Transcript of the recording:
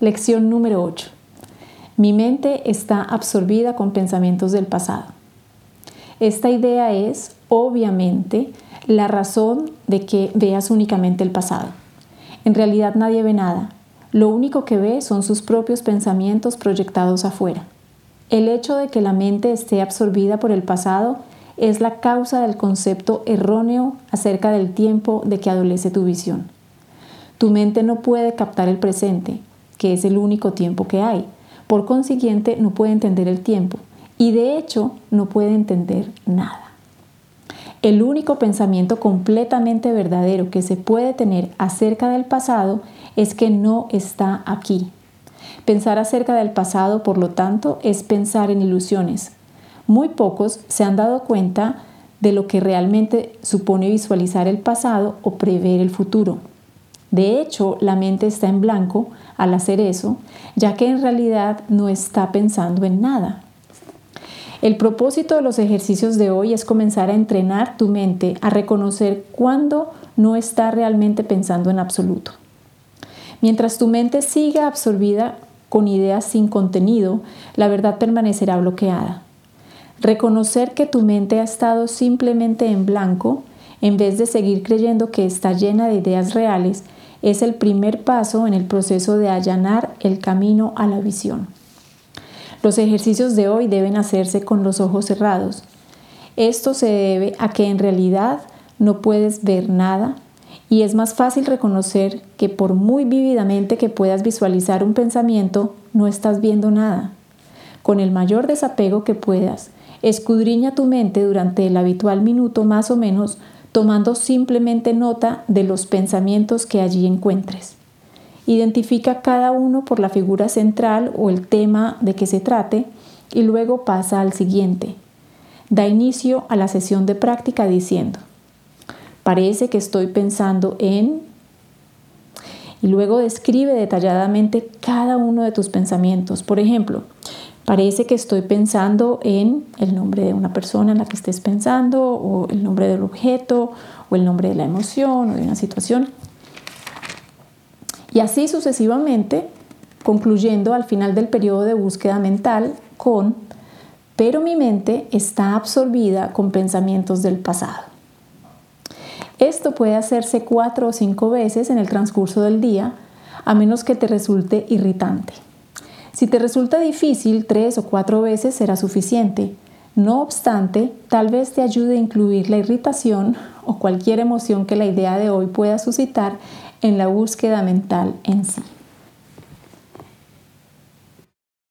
Lección número 8. Mi mente está absorbida con pensamientos del pasado. Esta idea es, obviamente, la razón de que veas únicamente el pasado. En realidad nadie ve nada. Lo único que ve son sus propios pensamientos proyectados afuera. El hecho de que la mente esté absorbida por el pasado es la causa del concepto erróneo acerca del tiempo de que adolece tu visión. Tu mente no puede captar el presente, que es el único tiempo que hay. Por consiguiente, no puede entender el tiempo y de hecho no puede entender nada. El único pensamiento completamente verdadero que se puede tener acerca del pasado es que no está aquí. Pensar acerca del pasado, por lo tanto, es pensar en ilusiones. Muy pocos se han dado cuenta de lo que realmente supone visualizar el pasado o prever el futuro. De hecho, la mente está en blanco al hacer eso, ya que en realidad no está pensando en nada. El propósito de los ejercicios de hoy es comenzar a entrenar tu mente a reconocer cuándo no está realmente pensando en absoluto. Mientras tu mente siga absorbida con ideas sin contenido, la verdad permanecerá bloqueada. Reconocer que tu mente ha estado simplemente en blanco, en vez de seguir creyendo que está llena de ideas reales, es el primer paso en el proceso de allanar el camino a la visión. Los ejercicios de hoy deben hacerse con los ojos cerrados. Esto se debe a que en realidad no puedes ver nada y es más fácil reconocer que por muy vívidamente que puedas visualizar un pensamiento, no estás viendo nada. Con el mayor desapego que puedas, escudriña tu mente durante el habitual minuto más o menos tomando simplemente nota de los pensamientos que allí encuentres. Identifica cada uno por la figura central o el tema de que se trate y luego pasa al siguiente. Da inicio a la sesión de práctica diciendo, parece que estoy pensando en... Y luego describe detalladamente cada uno de tus pensamientos. Por ejemplo, Parece que estoy pensando en el nombre de una persona en la que estés pensando, o el nombre del objeto, o el nombre de la emoción, o de una situación. Y así sucesivamente, concluyendo al final del periodo de búsqueda mental con, pero mi mente está absorbida con pensamientos del pasado. Esto puede hacerse cuatro o cinco veces en el transcurso del día, a menos que te resulte irritante. Si te resulta difícil, tres o cuatro veces será suficiente. No obstante, tal vez te ayude a incluir la irritación o cualquier emoción que la idea de hoy pueda suscitar en la búsqueda mental en sí.